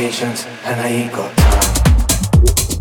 patience and I ain't got time.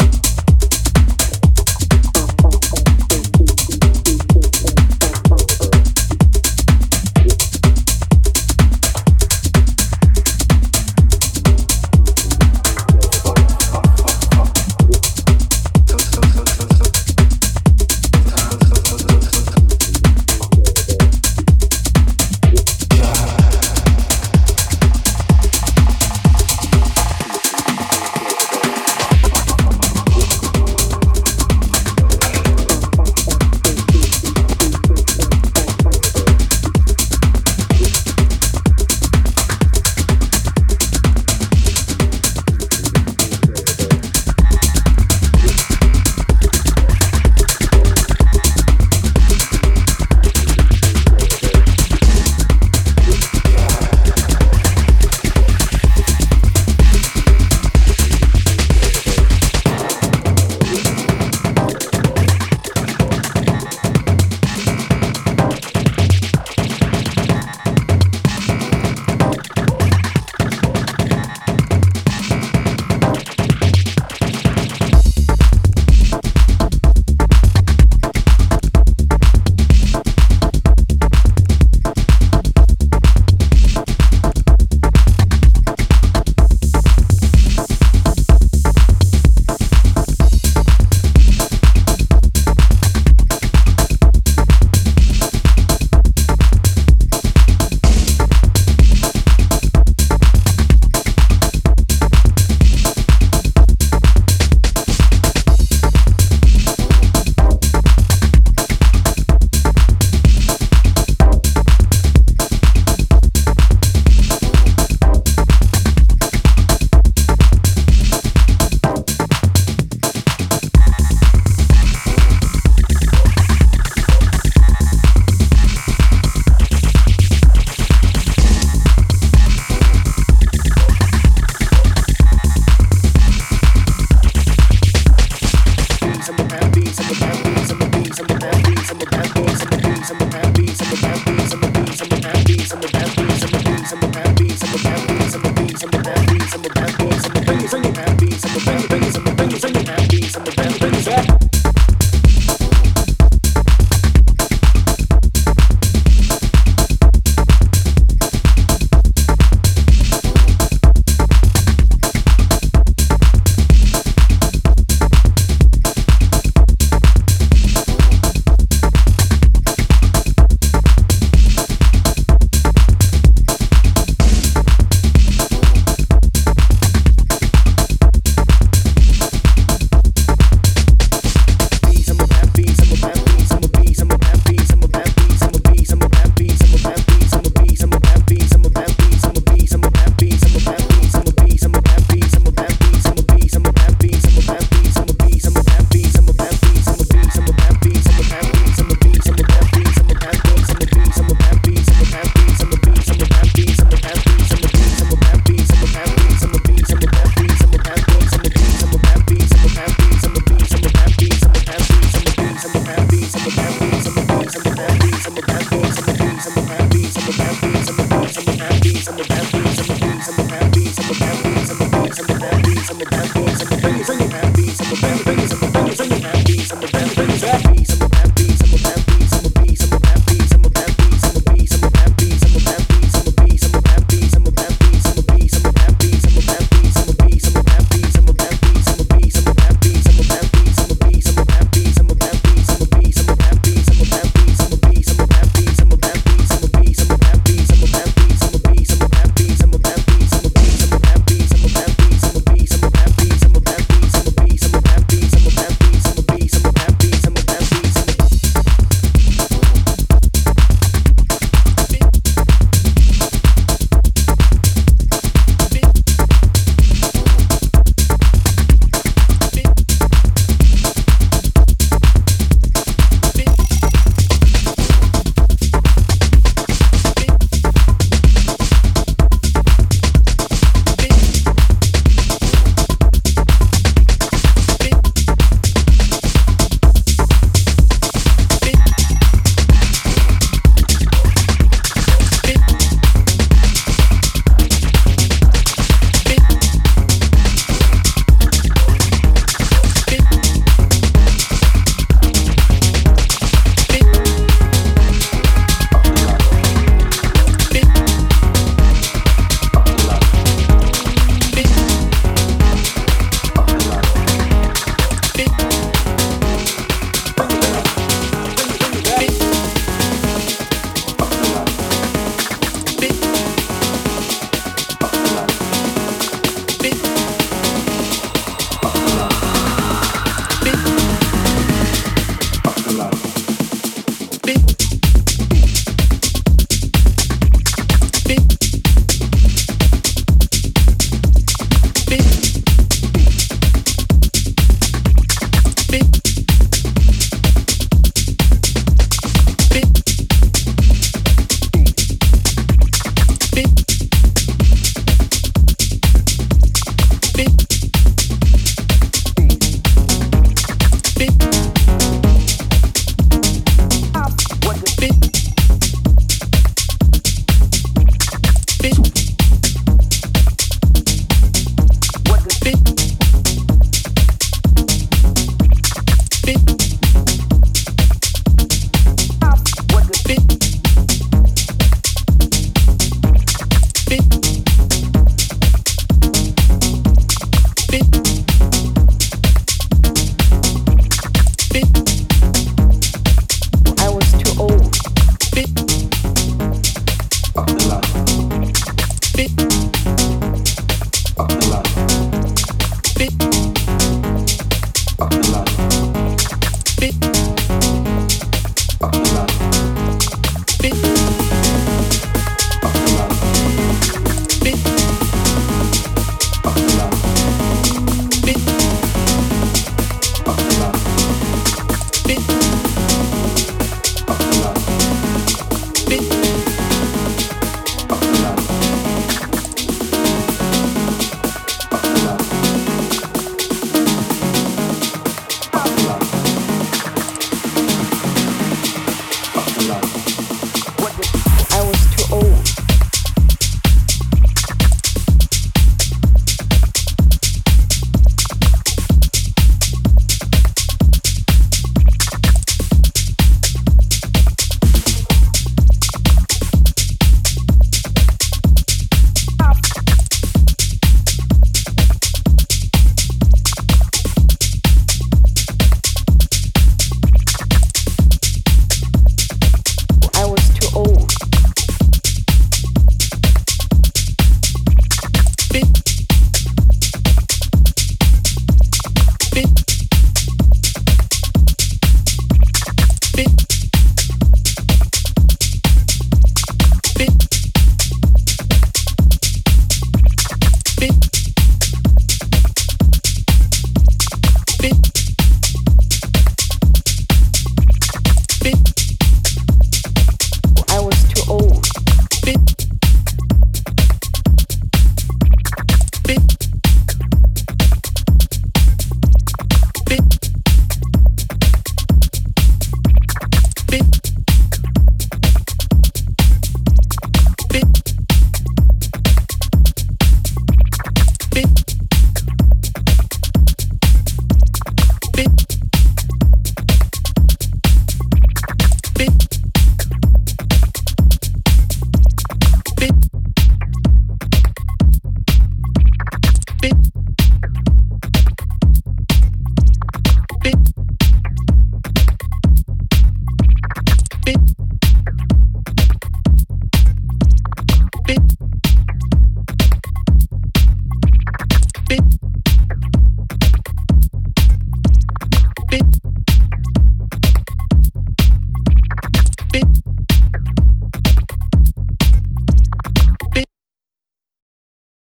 Alabama.